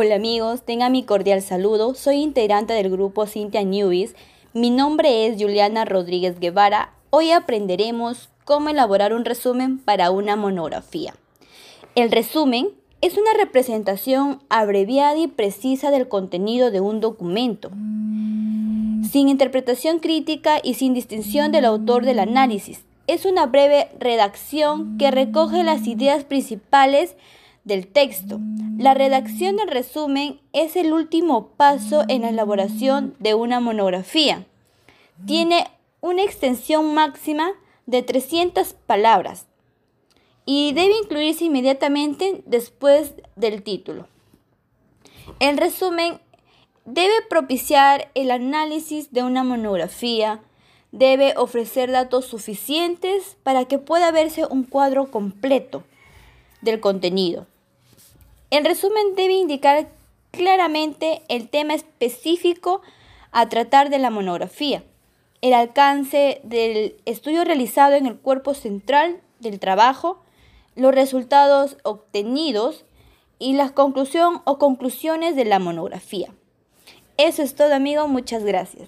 Hola amigos, tengan mi cordial saludo. Soy integrante del grupo Cintia Newbies. Mi nombre es Juliana Rodríguez Guevara. Hoy aprenderemos cómo elaborar un resumen para una monografía. El resumen es una representación abreviada y precisa del contenido de un documento, sin interpretación crítica y sin distinción del autor del análisis. Es una breve redacción que recoge las ideas principales del texto. La redacción del resumen es el último paso en la elaboración de una monografía. Tiene una extensión máxima de 300 palabras y debe incluirse inmediatamente después del título. El resumen debe propiciar el análisis de una monografía, debe ofrecer datos suficientes para que pueda verse un cuadro completo del contenido. El resumen debe indicar claramente el tema específico a tratar de la monografía, el alcance del estudio realizado en el cuerpo central del trabajo, los resultados obtenidos y la conclusión o conclusiones de la monografía. Eso es todo, amigo. Muchas gracias.